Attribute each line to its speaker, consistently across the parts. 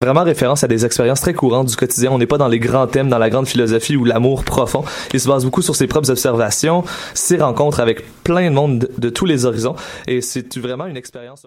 Speaker 1: vraiment référence à des expériences très courantes du quotidien. On n'est pas dans les grands thèmes, dans la grande philosophie ou l'amour profond. Il se base beaucoup sur ses propres observations, ses rencontres avec plein de monde de, tous les horizons. Et c'est vraiment une expérience.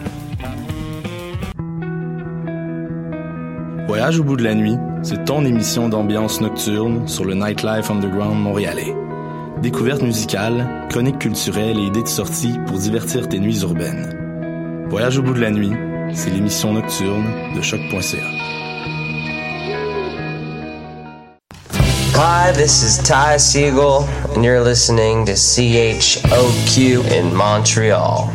Speaker 2: Voyage au bout de la nuit, c'est ton émission d'ambiance nocturne sur le Nightlife Underground montréalais. Découvertes musicales, chroniques culturelles et idées de sortie pour divertir tes nuits urbaines. Voyage au bout de la nuit, c'est l'émission nocturne de choc.ca.
Speaker 3: Hi, this is Ty Siegel, and you're listening to CHOQ in Montreal.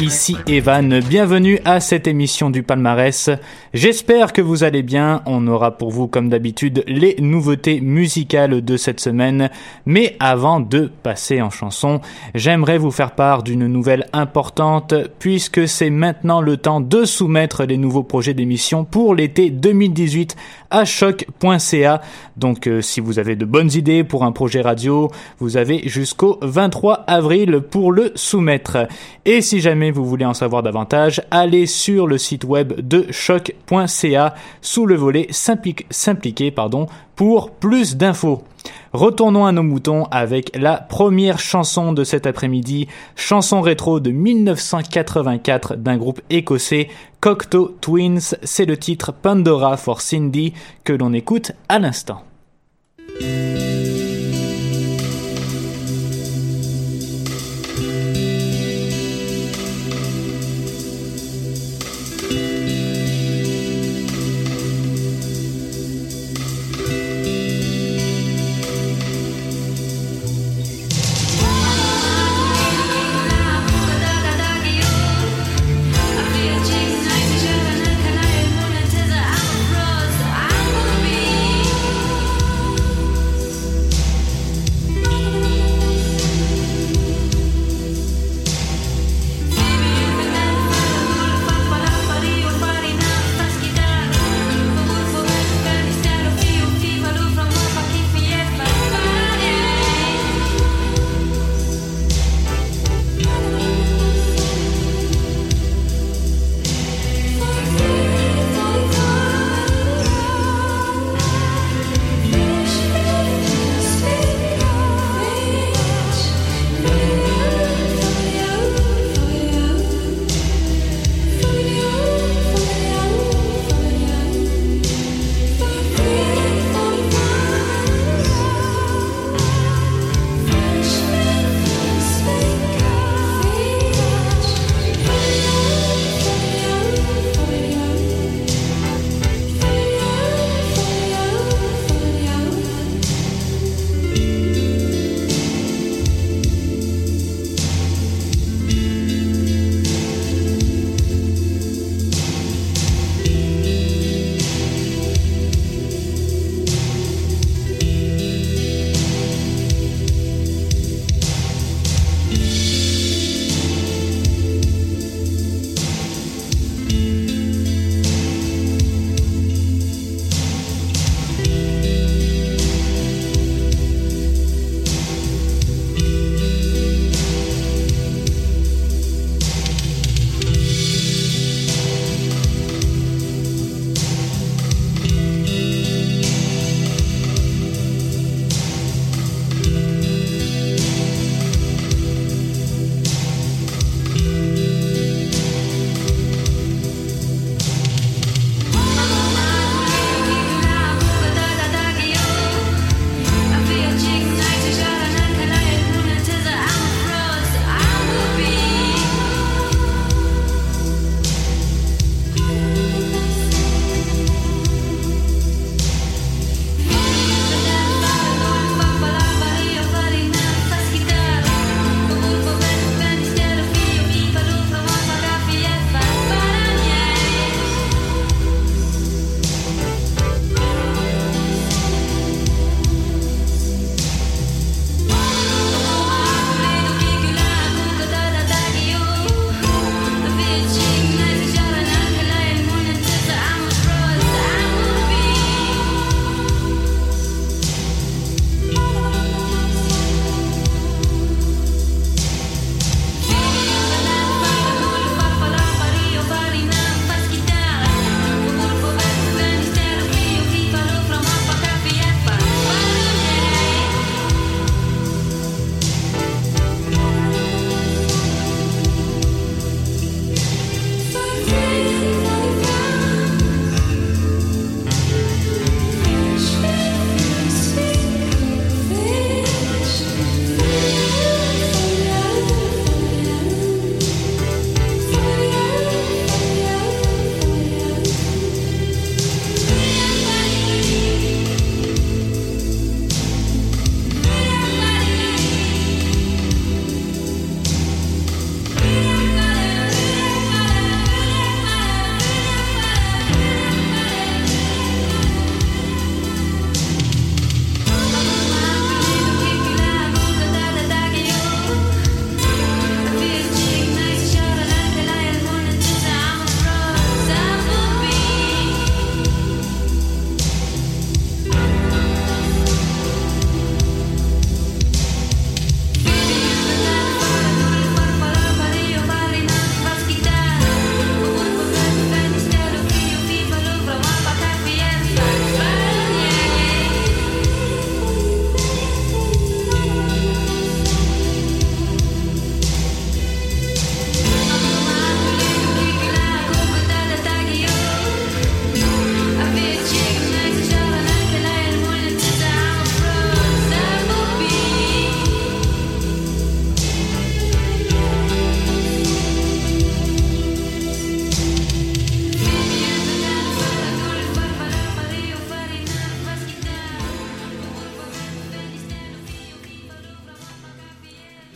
Speaker 4: Ici Evan, bienvenue à cette émission du palmarès. J'espère que vous allez bien, on aura pour vous comme d'habitude les nouveautés musicales de cette semaine, mais avant de passer en chanson, j'aimerais vous faire part d'une nouvelle importante puisque c'est maintenant le temps de soumettre les nouveaux projets d'émission pour l'été 2018 à choc.ca. Donc euh, si vous avez de bonnes idées pour un projet radio, vous avez jusqu'au 23 avril pour le soumettre. Et si jamais vous voulez en savoir davantage, allez sur le site web de choc.ca sous le volet s'impliquer pardon pour plus d'infos. Retournons à nos moutons avec la première chanson de cet après-midi, chanson rétro de 1984 d'un groupe écossais, Cocteau Twins. C'est le titre Pandora for Cindy que l'on écoute à l'instant.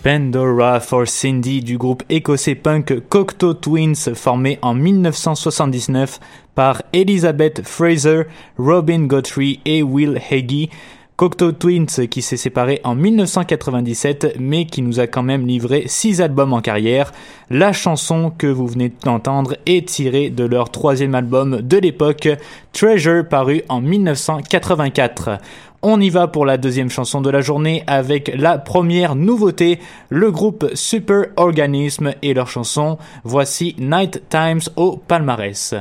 Speaker 5: Pandora for Cindy du groupe écossais punk Cocteau Twins formé en 1979 par Elizabeth Fraser, Robin Guthrie et Will Hagee. Cocteau Twins qui s'est séparé en 1997 mais qui nous a quand même livré 6 albums en carrière. La chanson que vous venez d'entendre est tirée de leur troisième album de l'époque, Treasure paru en 1984. On y va pour la deuxième chanson de la journée avec la première nouveauté, le groupe Super Organism et leur chanson. Voici Night Times au palmarès.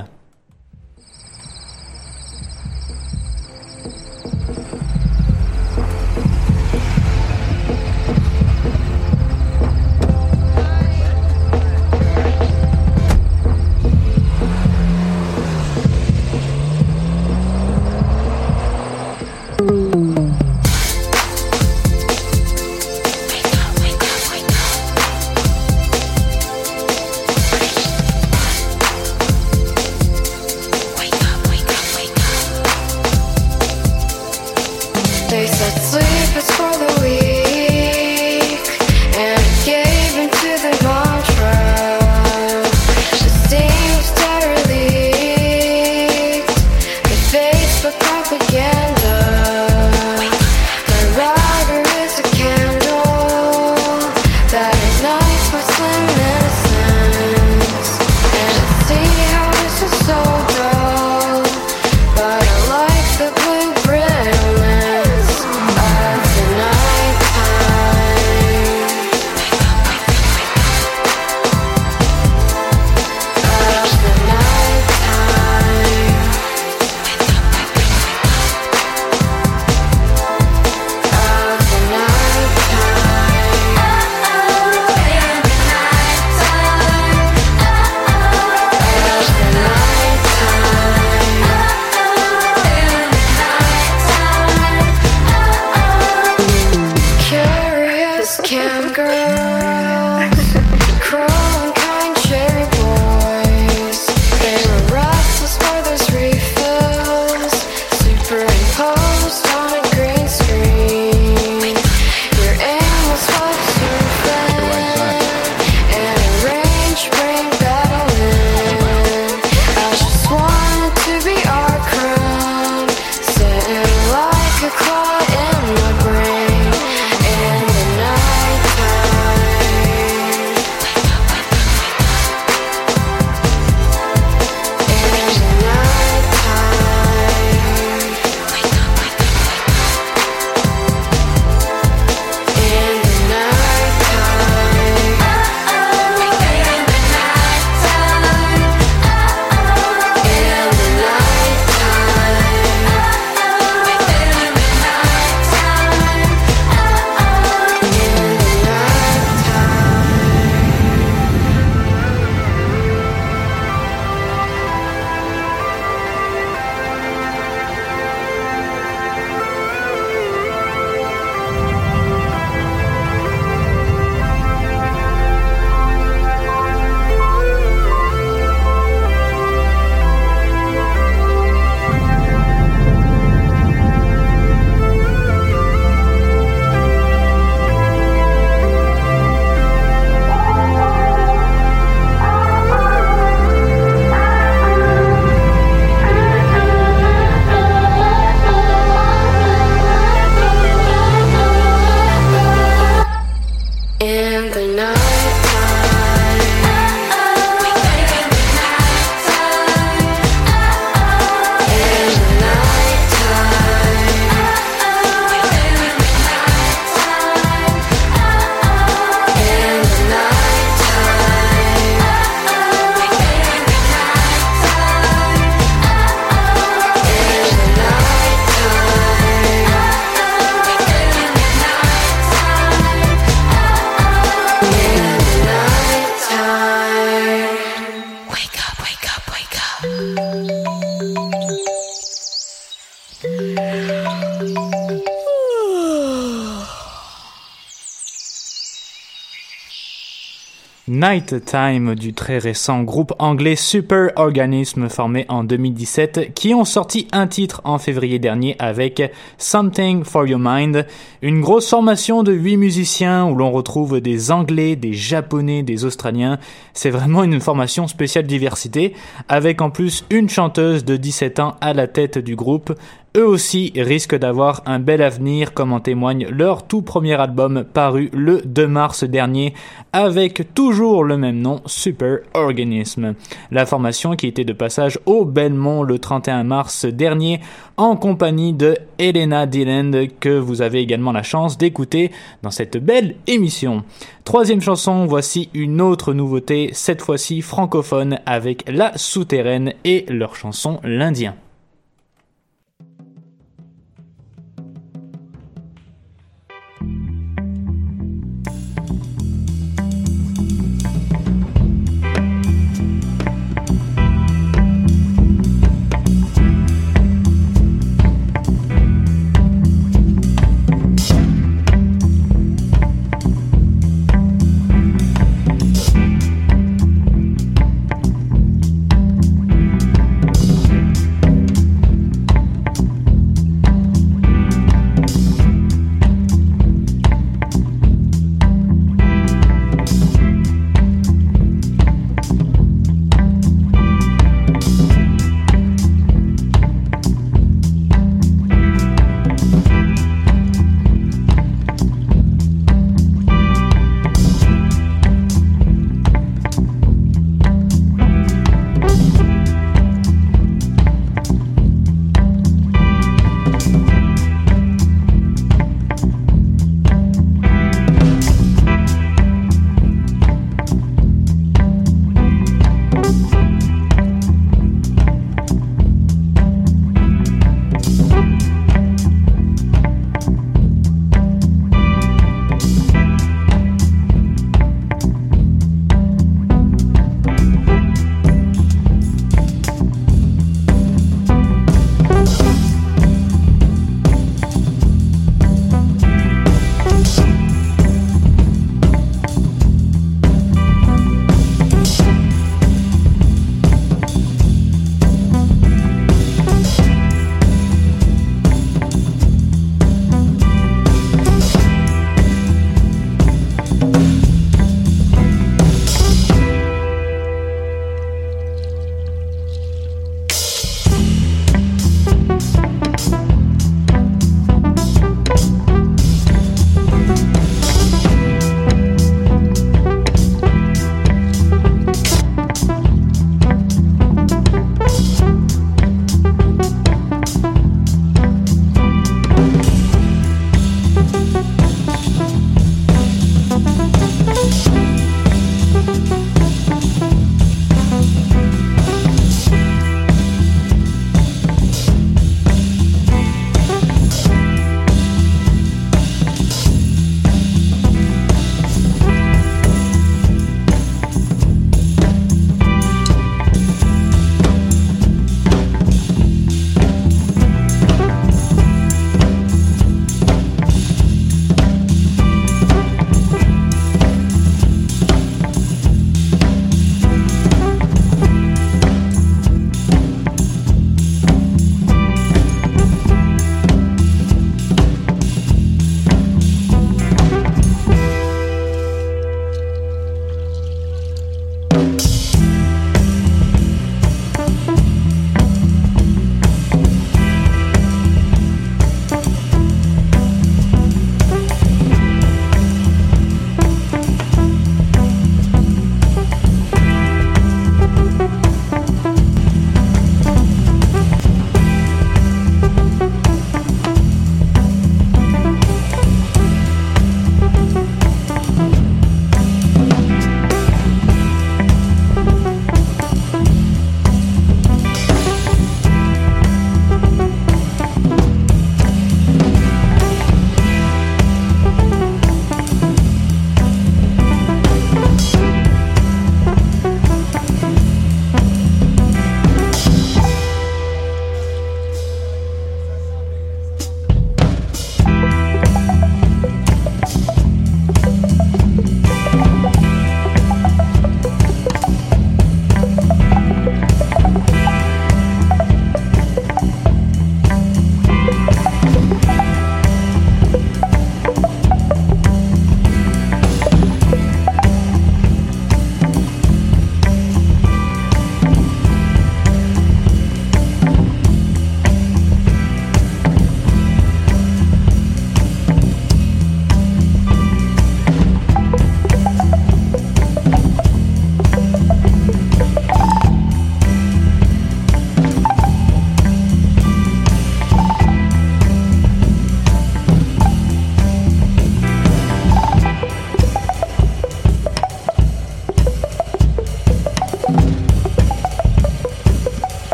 Speaker 4: Night Time du très récent groupe anglais Super Organism formé en 2017 qui ont sorti un titre en février dernier avec Something for Your Mind, une grosse formation de huit musiciens où l'on retrouve des anglais, des japonais, des australiens. C'est vraiment une formation spéciale diversité avec en plus une chanteuse de 17 ans à la tête du groupe, eux aussi risquent d'avoir un bel avenir comme en témoigne leur tout premier album paru le 2 mars dernier avec toujours le même nom, Super Organism. La formation qui était de passage au Belmont le 31 mars dernier en compagnie de Elena Dylan que vous avez également la chance d'écouter dans cette belle émission. Troisième chanson, voici une autre nouveauté, cette fois-ci francophone avec La Souterraine et leur chanson L'Indien.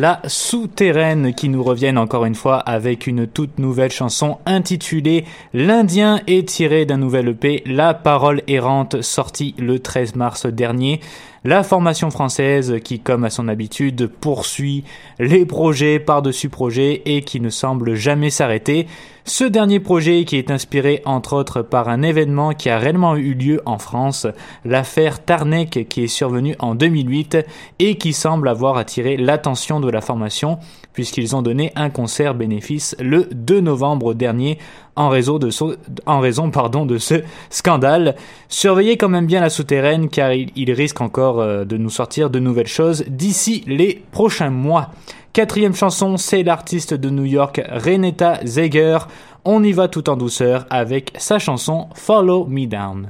Speaker 6: La Souterraine qui nous reviennent encore une fois avec une toute nouvelle chanson intitulée L'Indien est tiré d'un nouvel EP La Parole errante sorti le 13 mars dernier. La formation française qui, comme à son habitude, poursuit les projets par-dessus projets et qui ne semble jamais s'arrêter. Ce dernier projet qui est inspiré entre autres par un événement qui a réellement eu lieu en France, l'affaire Tarnek qui est survenue en 2008 et qui semble avoir attiré l'attention de la formation puisqu'ils ont donné un concert bénéfice le 2 novembre dernier en raison de ce, scandale. Surveillez quand même bien la souterraine car il, risque encore euh, de nous sortir de nouvelles choses d'ici les prochains mois. Quatrième chanson, c'est l'artiste de New York Renetta Zeger. On y va tout en douceur avec sa chanson Follow Me Down.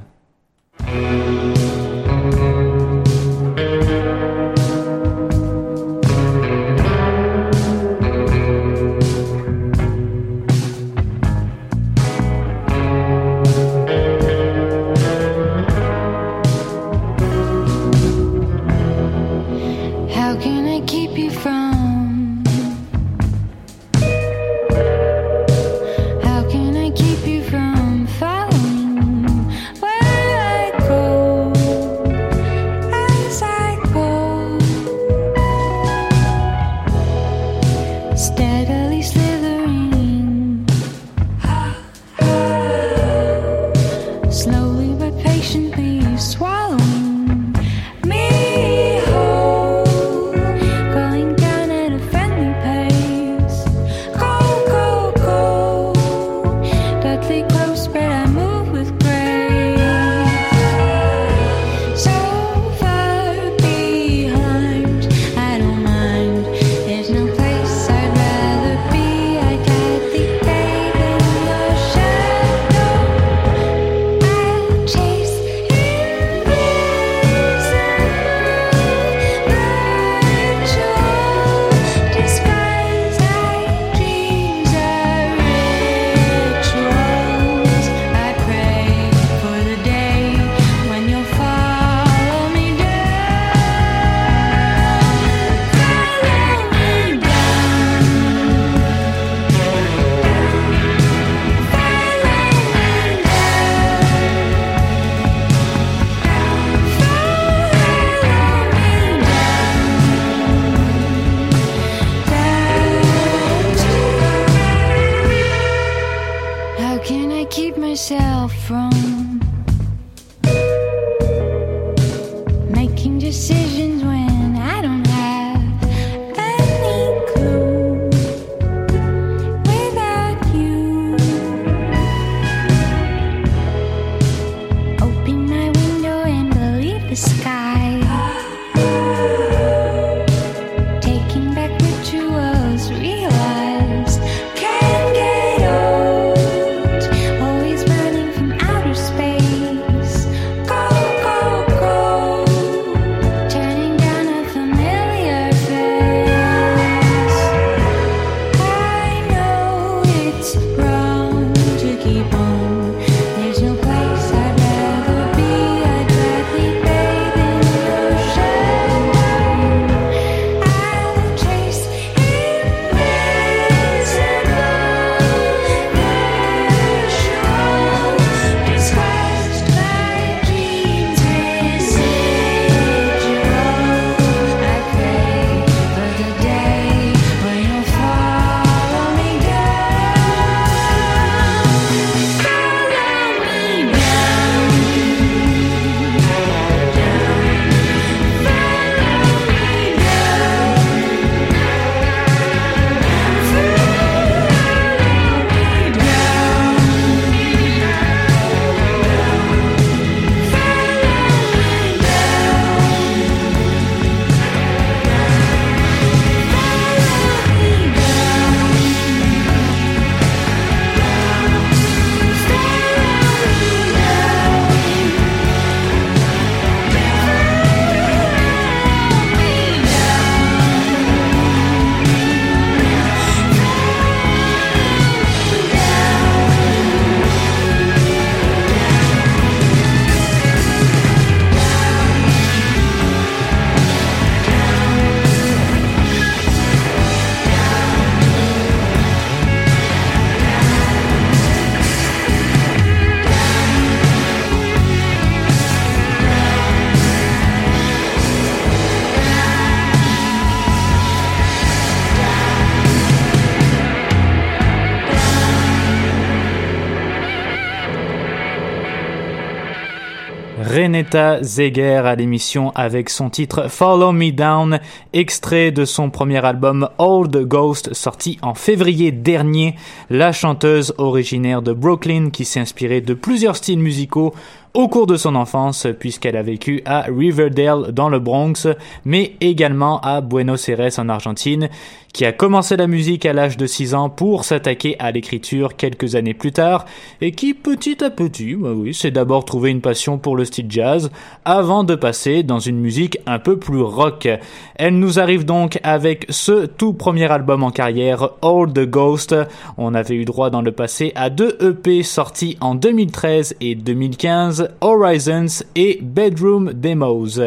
Speaker 4: Zeger à l'émission avec son titre Follow Me Down, extrait de son premier album Old Ghost sorti en février dernier. La chanteuse originaire de Brooklyn qui s'est inspirée de plusieurs styles musicaux au cours de son enfance puisqu'elle a vécu à Riverdale dans le Bronx mais également à Buenos Aires en Argentine qui a commencé la musique à l'âge de 6 ans pour s'attaquer à l'écriture quelques années plus tard, et qui petit à petit, bah oui, s'est d'abord trouvé une passion pour le style jazz, avant de passer dans une musique un peu plus rock. Elle nous arrive donc avec ce tout premier album en carrière, All the Ghost. On avait eu droit dans le passé à deux EP sortis en 2013 et 2015, Horizons et Bedroom Demos.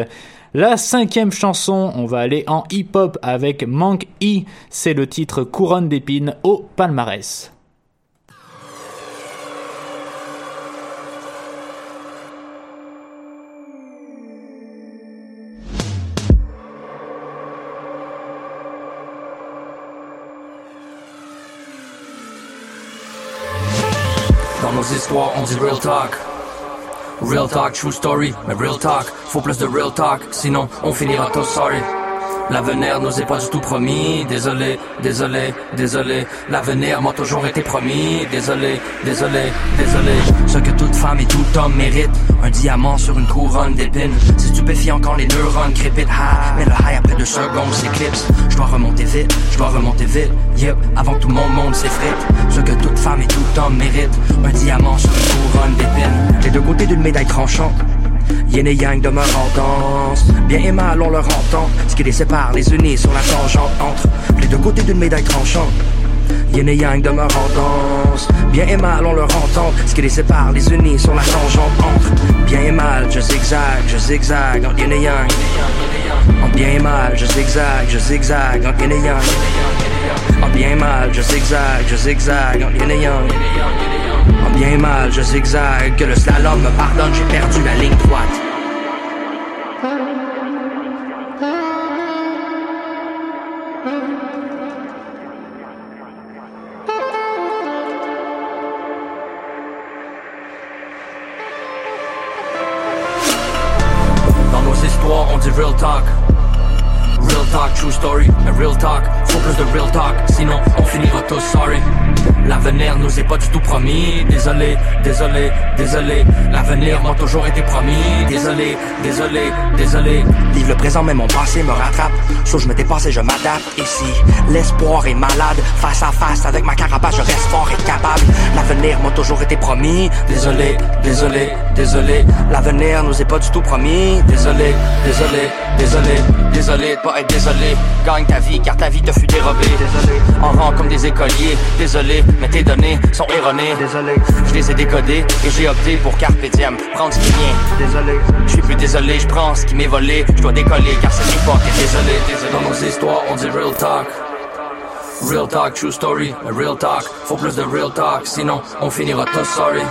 Speaker 4: La cinquième chanson, on va aller en hip-hop avec Monk E. C'est le titre Couronne d'épines au palmarès.
Speaker 7: Dans nos histoires, on dit real talk. Real talk, true story, mais real talk, faut plus de real talk, sinon on finira tous sorry. L'avenir nous est pas du tout promis, désolé, désolé, désolé. L'avenir m'a toujours été promis, désolé, désolé, désolé. Ce que toute femme et tout homme mérite, un diamant sur une couronne d'épines. C'est stupéfiant quand les neurones crépitent, ha, mais le high après deux secondes s'éclipse. Je dois remonter vite, je dois remonter vite, yep, avant que tout mon monde s'effrite. Ce que toute femme et tout homme mérite, un diamant sur une couronne d'épines. Les deux côtés d'une médaille tranchante. Yin et yang demeurent en danse. Bien et mal on leur entend. Ce qui les sépare, les unit sur la tangente Entre les deux côtés d'une médaille tranchante. Yin et yang demeurent en danse. Bien et mal on leur entend. Ce qui les sépare, les unit sur la tangente Entre bien et mal, je zigzag, je zigzag Entre yin et yang. En bien et mal, je zigzag, je zigzag Entre yin et yang. En bien et mal, je zigzag, je zigzag Entre yin et yang en bien mal, je zigzag, que le slalom me pardonne, j'ai perdu la ligne droite. True story, mais real talk, faut plus de real talk, sinon on finira tous sorry. L'avenir nous est pas du tout promis, désolé, désolé, désolé. L'avenir m'a toujours été promis, désolé, désolé, désolé. Vive le présent, mais mon passé me rattrape. Soit je me dépasse et je m'adapte. Et si l'espoir est malade, face à face avec ma carapace, je reste fort et capable. L'avenir m'a toujours été promis, désolé, désolé, désolé. L'avenir nous est pas du tout promis, désolé, désolé, désolé, désolé de pas être désolé. Gagne ta vie car ta vie te fut dérobée, désolé. En rang comme des écoliers, désolé, mais tes données sont erronées, désolé. Je les ai décodées et j'ai opté pour carpe diem, prendre ce qui vient, désolé. Je suis plus désolé, je prends ce qui m'est volé, je dois décoller car cette époque est désolé, désolé. Dans nos histoires, on dit real talk. Real talk, true story, real talk, faut plus de real talk, sinon on finira tous sorry.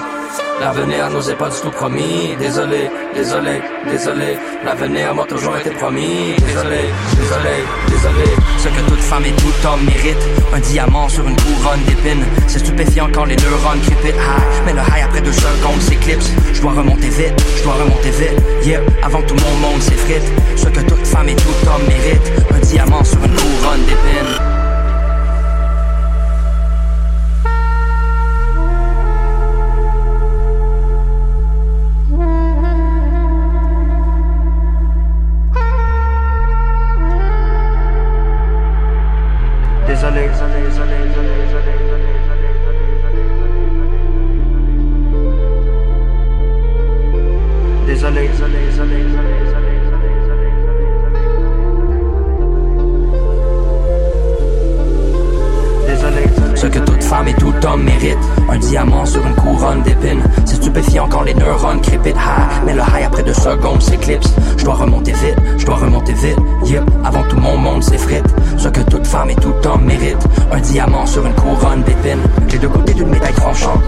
Speaker 7: L'avenir nous est pas du tout promis, désolé, désolé, désolé. L'avenir m'a toujours été promis, désolé, désolé, désolé. Ce que toute femme et tout homme mérite, un diamant sur une couronne d'épines. C'est stupéfiant quand les neurones crépitent, ah, mais le high après deux secondes s'éclipse. Je dois remonter vite, je dois remonter vite, yeah, avant que tout mon monde s'effrite. Ce que toute femme et tout homme mérite, un diamant sur une couronne d'épines. Je dois remonter vite, je dois remonter vite, yep, avant tout mon monde s'effrite. Ce que toute femme et tout homme mérite, un diamant sur une couronne d'épines. Les deux côtés d'une médaille tranchante,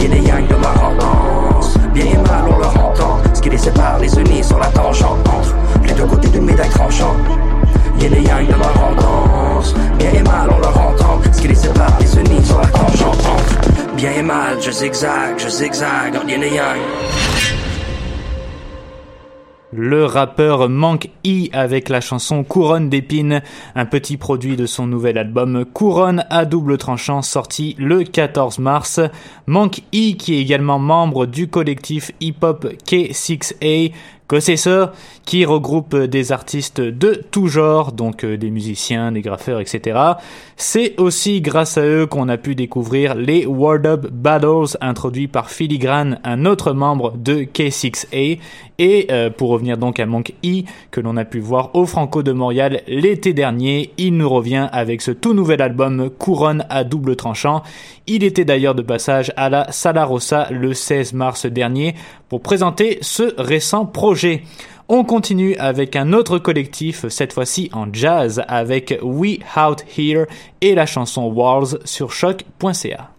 Speaker 7: yin et yang de ma tendance. Bien et mal on leur entend, ce qui les sépare, les unit sur la tangente. Entre les deux côtés d'une médaille tranchante, yin et yang de ma tendance. Bien et mal on leur entend, ce qui les sépare, les unit sur la tangente. Entre bien et mal, je zigzag, je zigzag, entre yin et yang.
Speaker 4: Le rappeur Mank E avec la chanson Couronne d'épines, un petit produit de son nouvel album Couronne à double tranchant sorti le 14 mars. Mank E qui est également membre du collectif hip-hop K6A que c'est ça qui regroupe des artistes de tout genre, donc euh, des musiciens, des graffeurs, etc. C'est aussi grâce à eux qu'on a pu découvrir les Word Up Battles introduits par Filigrane, un autre membre de K6A. Et euh, pour revenir donc à Monk E, que l'on a pu voir au Franco de Montréal l'été dernier, il nous revient avec ce tout nouvel album Couronne à double tranchant. Il était d'ailleurs de passage à la Sala Rossa le 16 mars dernier pour présenter ce récent projet. On continue avec un autre collectif, cette fois-ci en jazz, avec We Out Here et la chanson Walls sur choc.ca.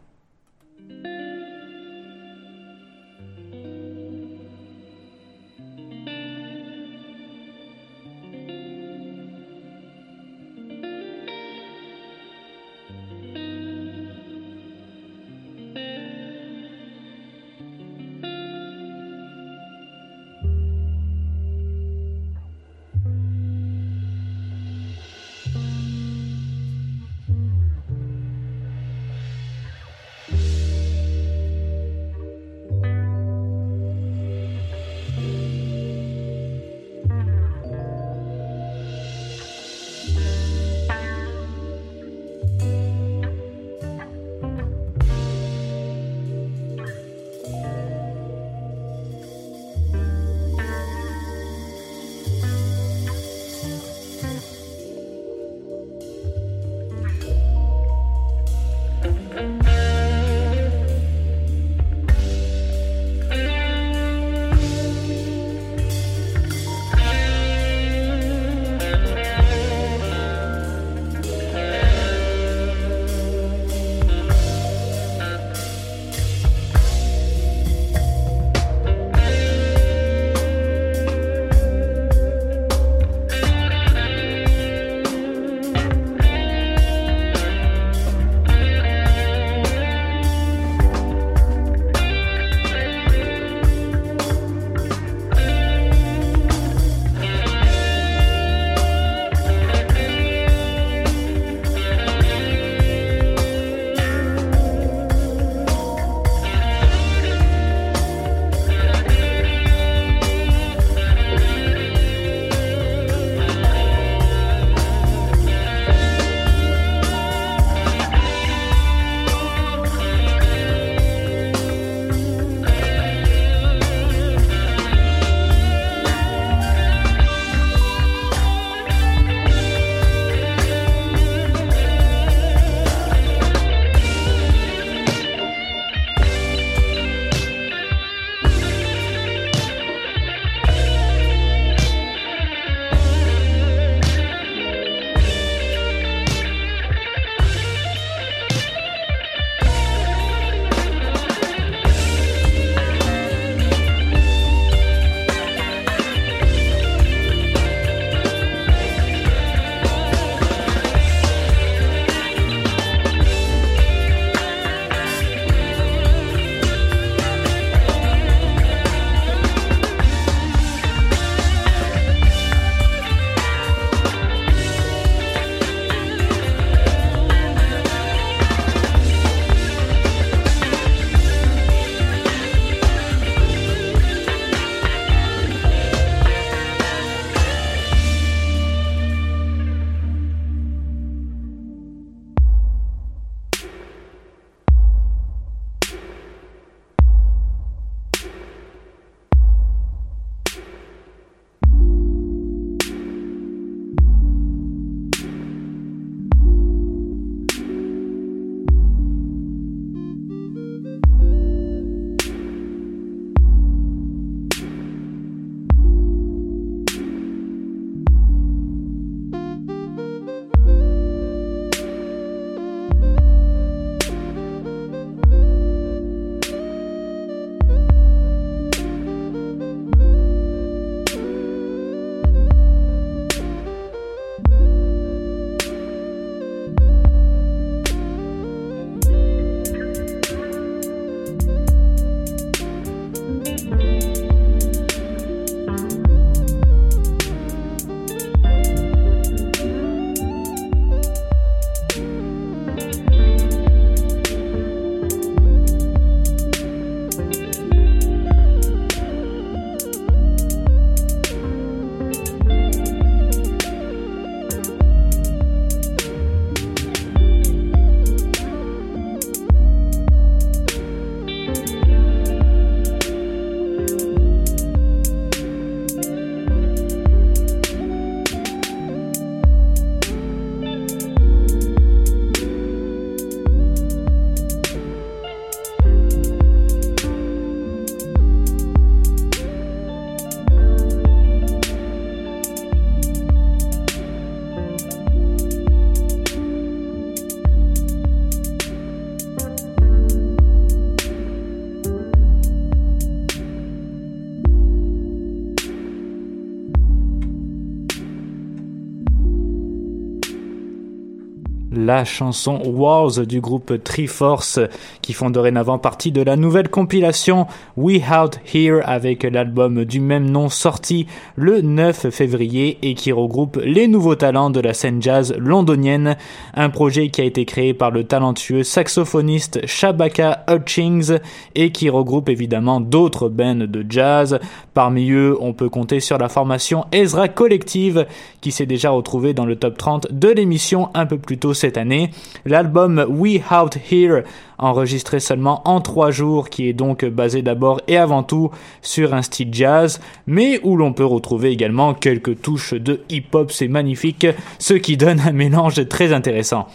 Speaker 4: la chanson Wars du groupe Triforce qui font dorénavant partie de la nouvelle compilation We Out Here avec l'album du même nom sorti le 9 février et qui regroupe les nouveaux talents de la scène jazz londonienne, un projet qui a été créé par le talentueux saxophoniste Shabaka Hutchings et qui regroupe évidemment d'autres bands de jazz. Parmi eux, on peut compter sur la formation Ezra Collective qui s'est déjà retrouvée dans le top 30 de l'émission un peu plus tôt cette année. L'album We Out Here enregistré seulement en trois jours, qui est donc basé d'abord et avant tout sur un style jazz, mais où l'on peut retrouver également quelques touches de hip-hop, c'est magnifique, ce qui donne un mélange très intéressant.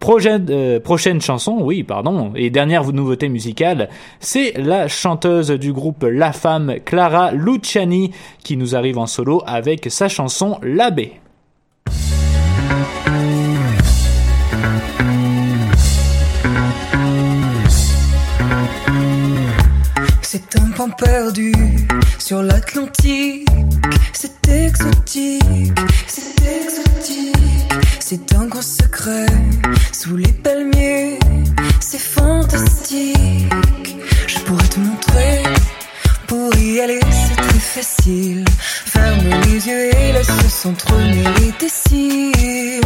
Speaker 4: Prochaine, euh, prochaine chanson, oui, pardon, et dernière nouveauté musicale, c'est la chanteuse du groupe La Femme, Clara Luciani, qui nous arrive en solo avec sa chanson L'abbé.
Speaker 8: C'est un pan perdu sur l'Atlantique. C'est exotique, c'est exotique. C'est un grand secret sous les palmiers. C'est fantastique. Je pourrais te montrer. Pour y aller, c'est très facile. Ferme les yeux et laisse s'entremêler tes cils.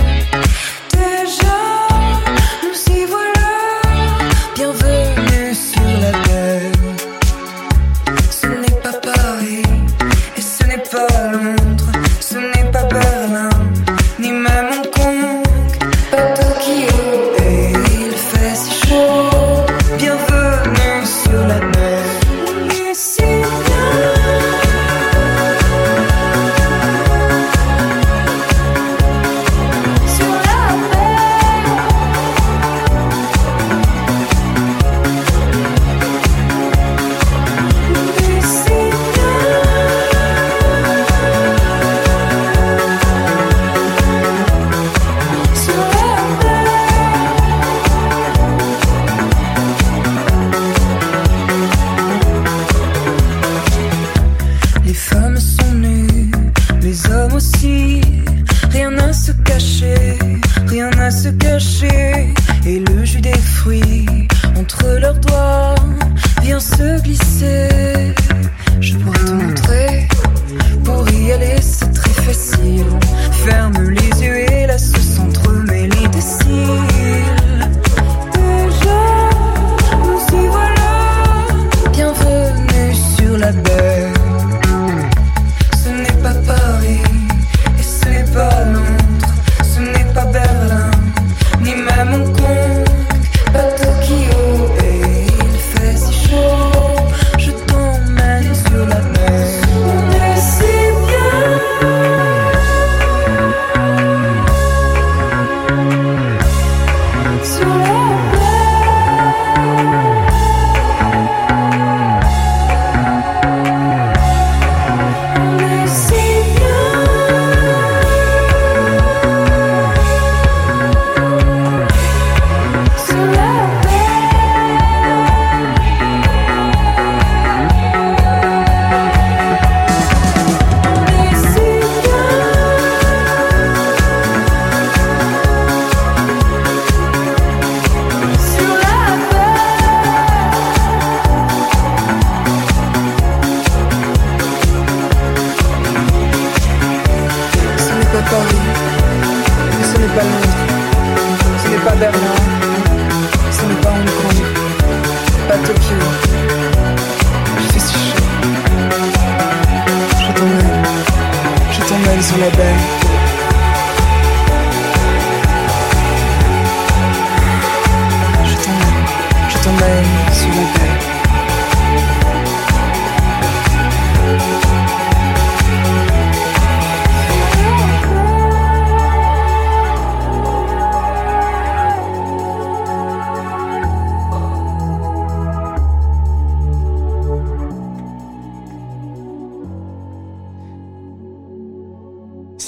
Speaker 8: Déjà,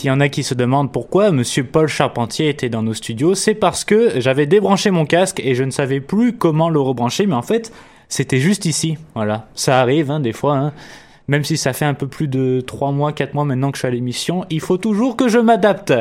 Speaker 4: S'il y en a qui se demandent pourquoi Monsieur Paul Charpentier était dans nos studios, c'est parce que j'avais débranché mon casque et je ne savais plus comment le rebrancher, mais en fait, c'était juste ici. Voilà, ça arrive hein, des fois. hein. même si ça fait un peu plus de 3 mois, 4 mois maintenant que je suis à l'émission, il faut toujours que je m'adapte.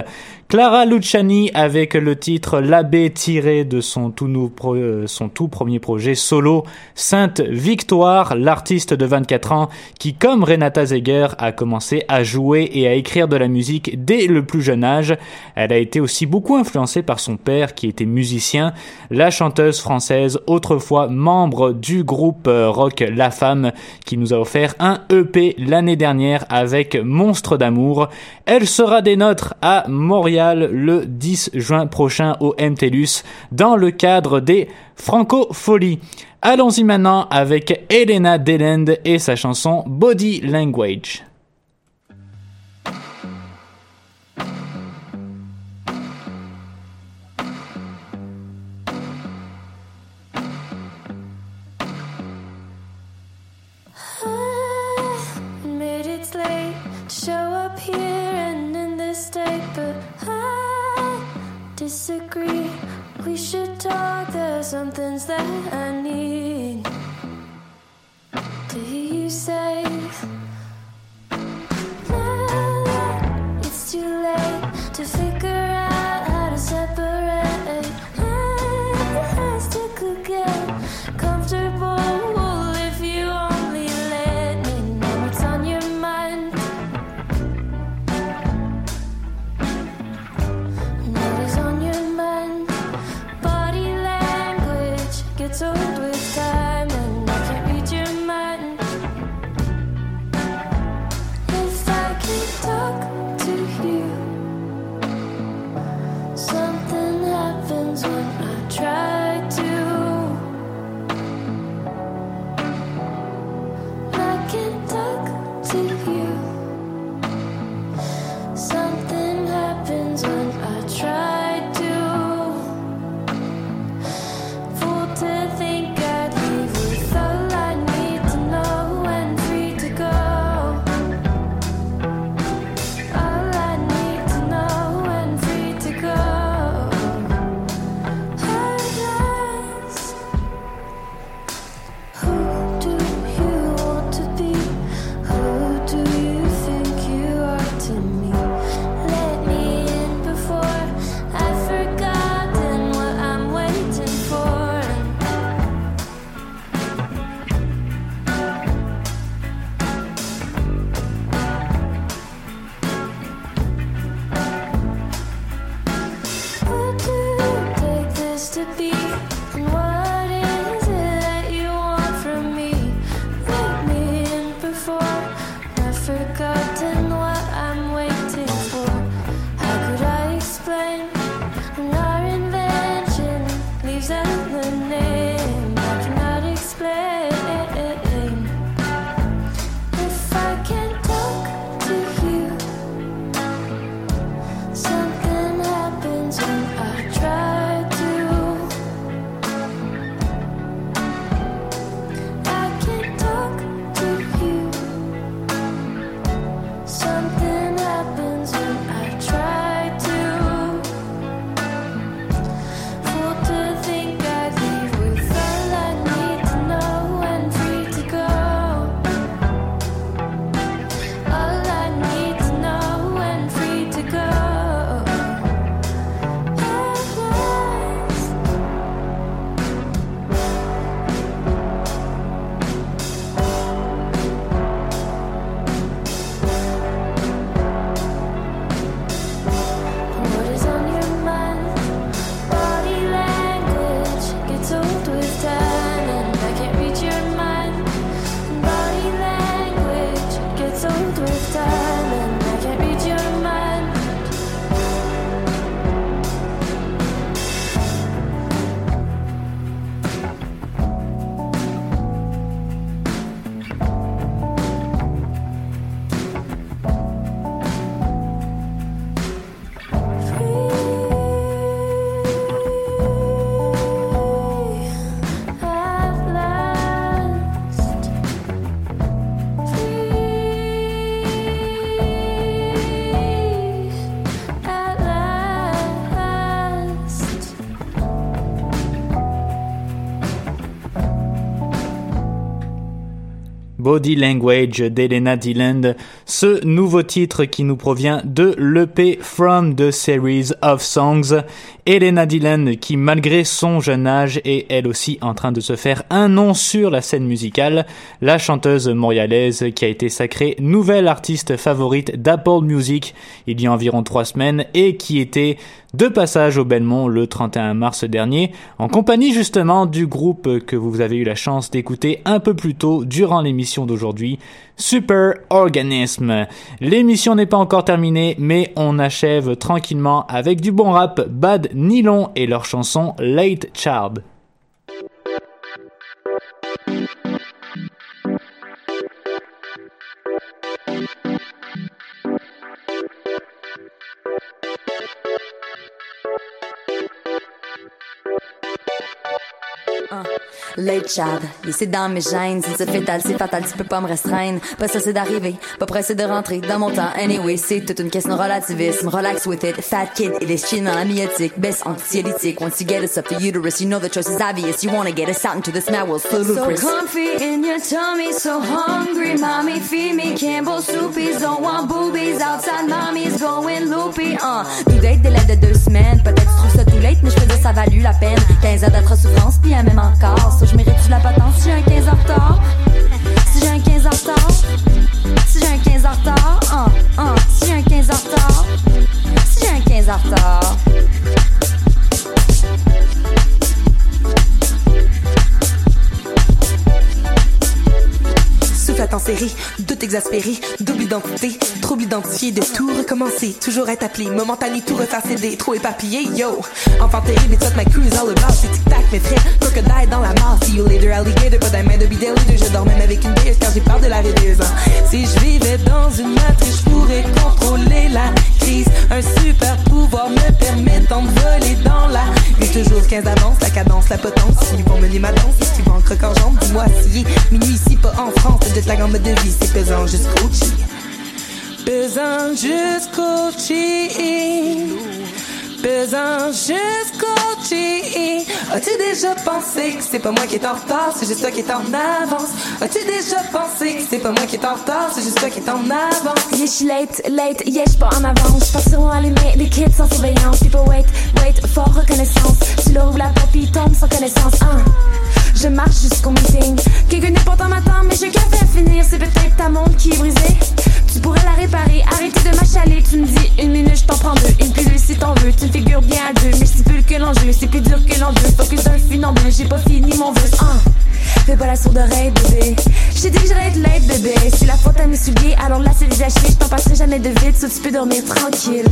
Speaker 4: Clara Luciani avec le titre L'abbé tiré de son tout, euh, son tout premier projet solo Sainte Victoire, l'artiste de 24 ans qui, comme Renata Zeger, a commencé à jouer et à écrire de la musique dès le plus jeune âge. Elle a été aussi beaucoup influencée par son père qui était musicien, la chanteuse française autrefois membre du groupe euh, rock La Femme qui nous a offert un EP l'année dernière avec Monstre d'amour. Elle sera des nôtres à Montréal le 10 juin prochain au MTLUS dans le cadre des Franco-Folies. Allons-y maintenant avec Elena Deland et sa chanson Body Language.
Speaker 9: Disagree. We should talk, there's some things that I need to hear you say. it's too late to figure
Speaker 4: Body Language d'Elena Dylan, ce nouveau titre qui nous provient de l'EP From the Series of Songs. Elena Dylan qui malgré son jeune âge est elle aussi en train de se faire un nom sur la scène musicale, la chanteuse montréalaise qui a été sacrée nouvelle artiste favorite d'Apple Music il y a environ trois semaines et qui était de passage au Belmont le 31 mars dernier, en compagnie justement du groupe que vous avez eu la chance d'écouter un peu plus tôt durant l'émission d'aujourd'hui, Super Organism. L'émission n'est pas encore terminée, mais on achève tranquillement avec du bon rap Bad Nylon et leur chanson Late Child.
Speaker 10: Late child, c'est dans mes gènes, c'est fatal, c'est fatal, tu peux pas me restreindre. Pas c'est d'arriver, pas pressé de rentrer dans mon temps. Anyway, c'est toute une question de relativisme. Relax with it, fat kid, it is chin dans la myotique, baisse anxiolytique. Once you get us up the uterus, you know the choice is obvious. You wanna get us out into the smell world, so ludicrous.
Speaker 11: So comfy in your tummy, so hungry, mommy, feed me Campbell soupies. Don't want boobies outside, mommy's going loopy. Uh,
Speaker 10: nous date délai de deux semaines, peut-être tu trouves ça mais je faisais ça valu la peine. 15 heures d'être souffrance, puis un même encore. So, je mérite-tu la patente si j'ai un 15 en retard? Si j'ai un 15 en retard? Si j'ai un 15 en retard? Uh, uh, si j'ai un 15 en retard? Si j'ai un 15 en retard?
Speaker 12: Souffle en série, doute exaspéré, double identité, trouble identifié, de tout recommencer, toujours être appelé, momentané, tout refaire céder, trop éparpillé, yo. Enfant terrible, it's what my crew is all about, c'est tic-tac, mes traits, crocodile dans la masse, see you later, alligator, pas d'un main de je dors même avec une déesse car j'ai peur de la raideuse. Si je vivais dans une matrice, je pourrais contrôler la crise, un super pouvoir me permettant de voler dans la vie, toujours 15 d'avance, la cadence, la potence, ils vont mener ma danse, ils vont en croque dis-moi si de la gamme de vie, c'est pesant jusqu'au chi. Pesant jusqu'au chi. Pesant jusqu'au chi. As-tu déjà pensé que c'est pas moi qui est en retard, c'est juste toi qui est en avance? As-tu déjà pensé que c'est pas moi qui est en retard, c'est juste toi qui est en avance?
Speaker 11: Yeah, je suis late, late, yeah, je pas en avance. Passeront allumer les kids sans surveillance. People wait, wait, fort reconnaissance. Tu leur ouvres la porte, puis tombe sans connaissance. Hein? Je marche jusqu'au meeting. Quelqu'un n'importe m'attend, mais j'ai qu'à faire finir. C'est peut-être ta montre qui est brisée. Tu pourrais la réparer, arrêter de m'achaler. Tu me dis une minute, je t'en prends deux. Une pilule si t'en veux. Tu me figures bien à deux, mais c'est plus que l'enjeu. C'est plus dur que l'enjeu. Focus d'un funambule, j'ai pas fini mon vœu. Fais pas la sourde oreille, bébé. J't'ai dit que j'allais être late, bébé. C'est la faute à mes souliers, alors là c'est déjà chier. J't'en passerai jamais de vite, sauf tu peux dormir tranquille.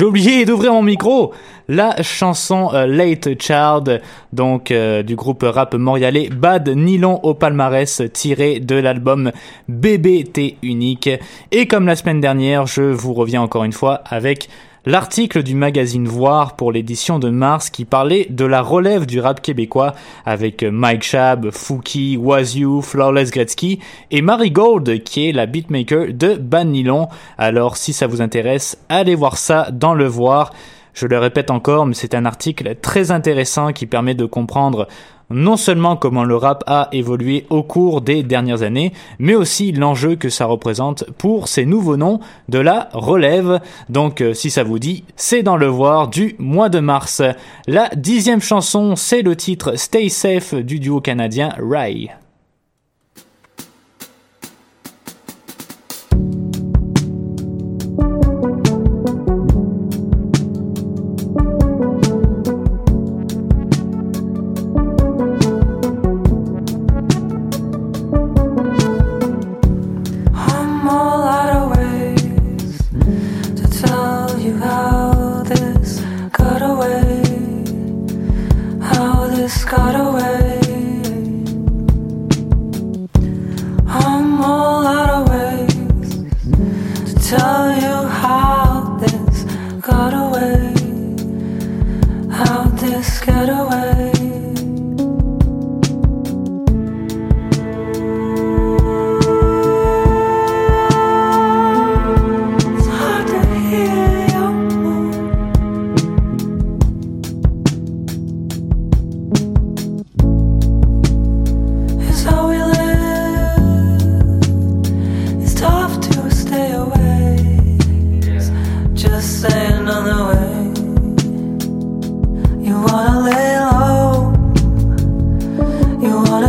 Speaker 4: J'ai oublié d'ouvrir mon micro. La chanson euh, Late Child, donc euh, du groupe rap montréalais Bad Nylon au palmarès, tiré de l'album BBT Unique. Et comme la semaine dernière, je vous reviens encore une fois avec l'article du magazine Voir pour l'édition de mars qui parlait de la relève du rap québécois avec Mike Chab, Fouki, Wazoo, Flawless Gretzky et Marie Gold qui est la beatmaker de Bad Nylon. Alors si ça vous intéresse, allez voir ça dans le Voir. Je le répète encore, mais c'est un article très intéressant qui permet de comprendre non seulement comment le rap a évolué au cours des dernières années, mais aussi l'enjeu que ça représente pour ces nouveaux noms de la relève. Donc euh, si ça vous dit, c'est dans le voir du mois de mars. La dixième chanson, c'est le titre Stay Safe du duo canadien Rai.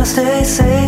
Speaker 13: Stay safe.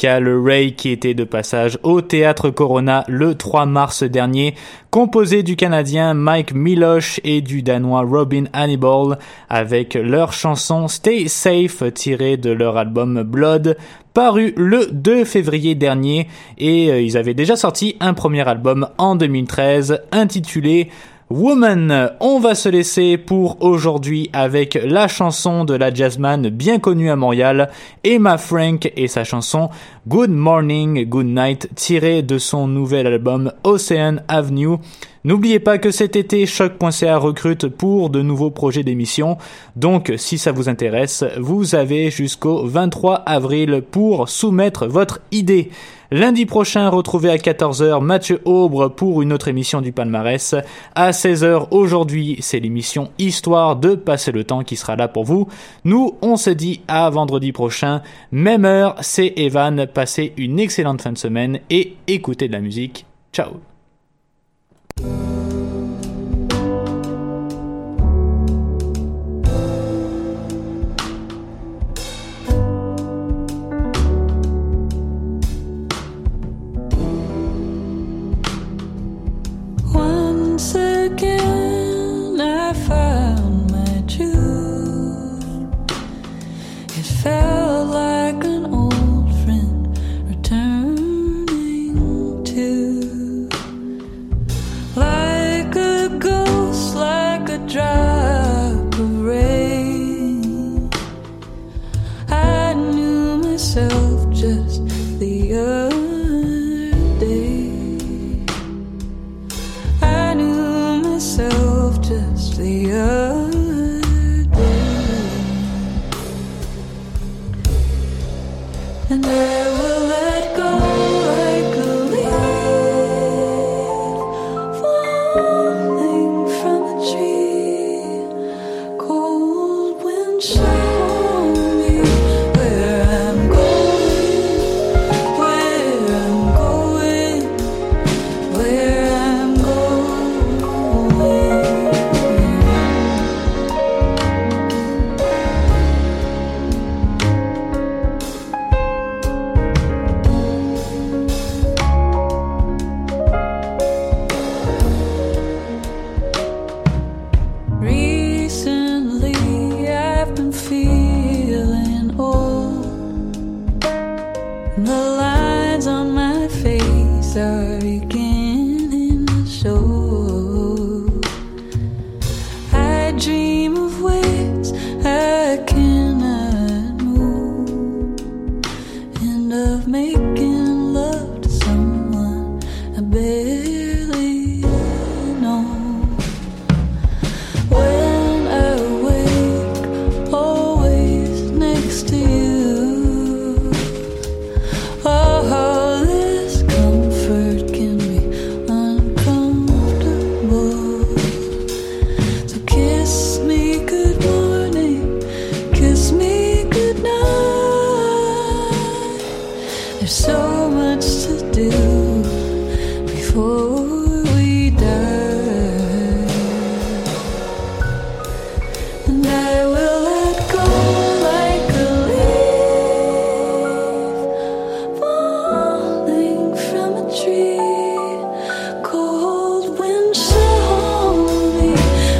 Speaker 4: Musical Ray qui était de passage au théâtre Corona le 3 mars dernier, composé du Canadien Mike Miloche et du Danois Robin Hannibal, avec leur chanson Stay Safe tirée de leur album Blood, paru le 2 février dernier, et euh, ils avaient déjà sorti un premier album en 2013 intitulé Woman. On va se laisser pour aujourd'hui avec la chanson de la jazzman bien connue à Montréal, Emma Frank et sa chanson Good Morning, Good Night tirée de son nouvel album Ocean Avenue.
Speaker 6: N'oubliez pas que cet été, choc.ca recrute pour de nouveaux projets d'émission. Donc, si ça vous intéresse, vous avez jusqu'au 23 avril pour soumettre votre idée. Lundi prochain, retrouvez à 14h Mathieu Aubre pour une autre émission du palmarès. À 16h aujourd'hui, c'est l'émission Histoire de passer le temps qui sera là pour vous. Nous, on se dit à vendredi prochain, même heure, c'est Evan. Passez une excellente fin de semaine et écoutez de la musique. Ciao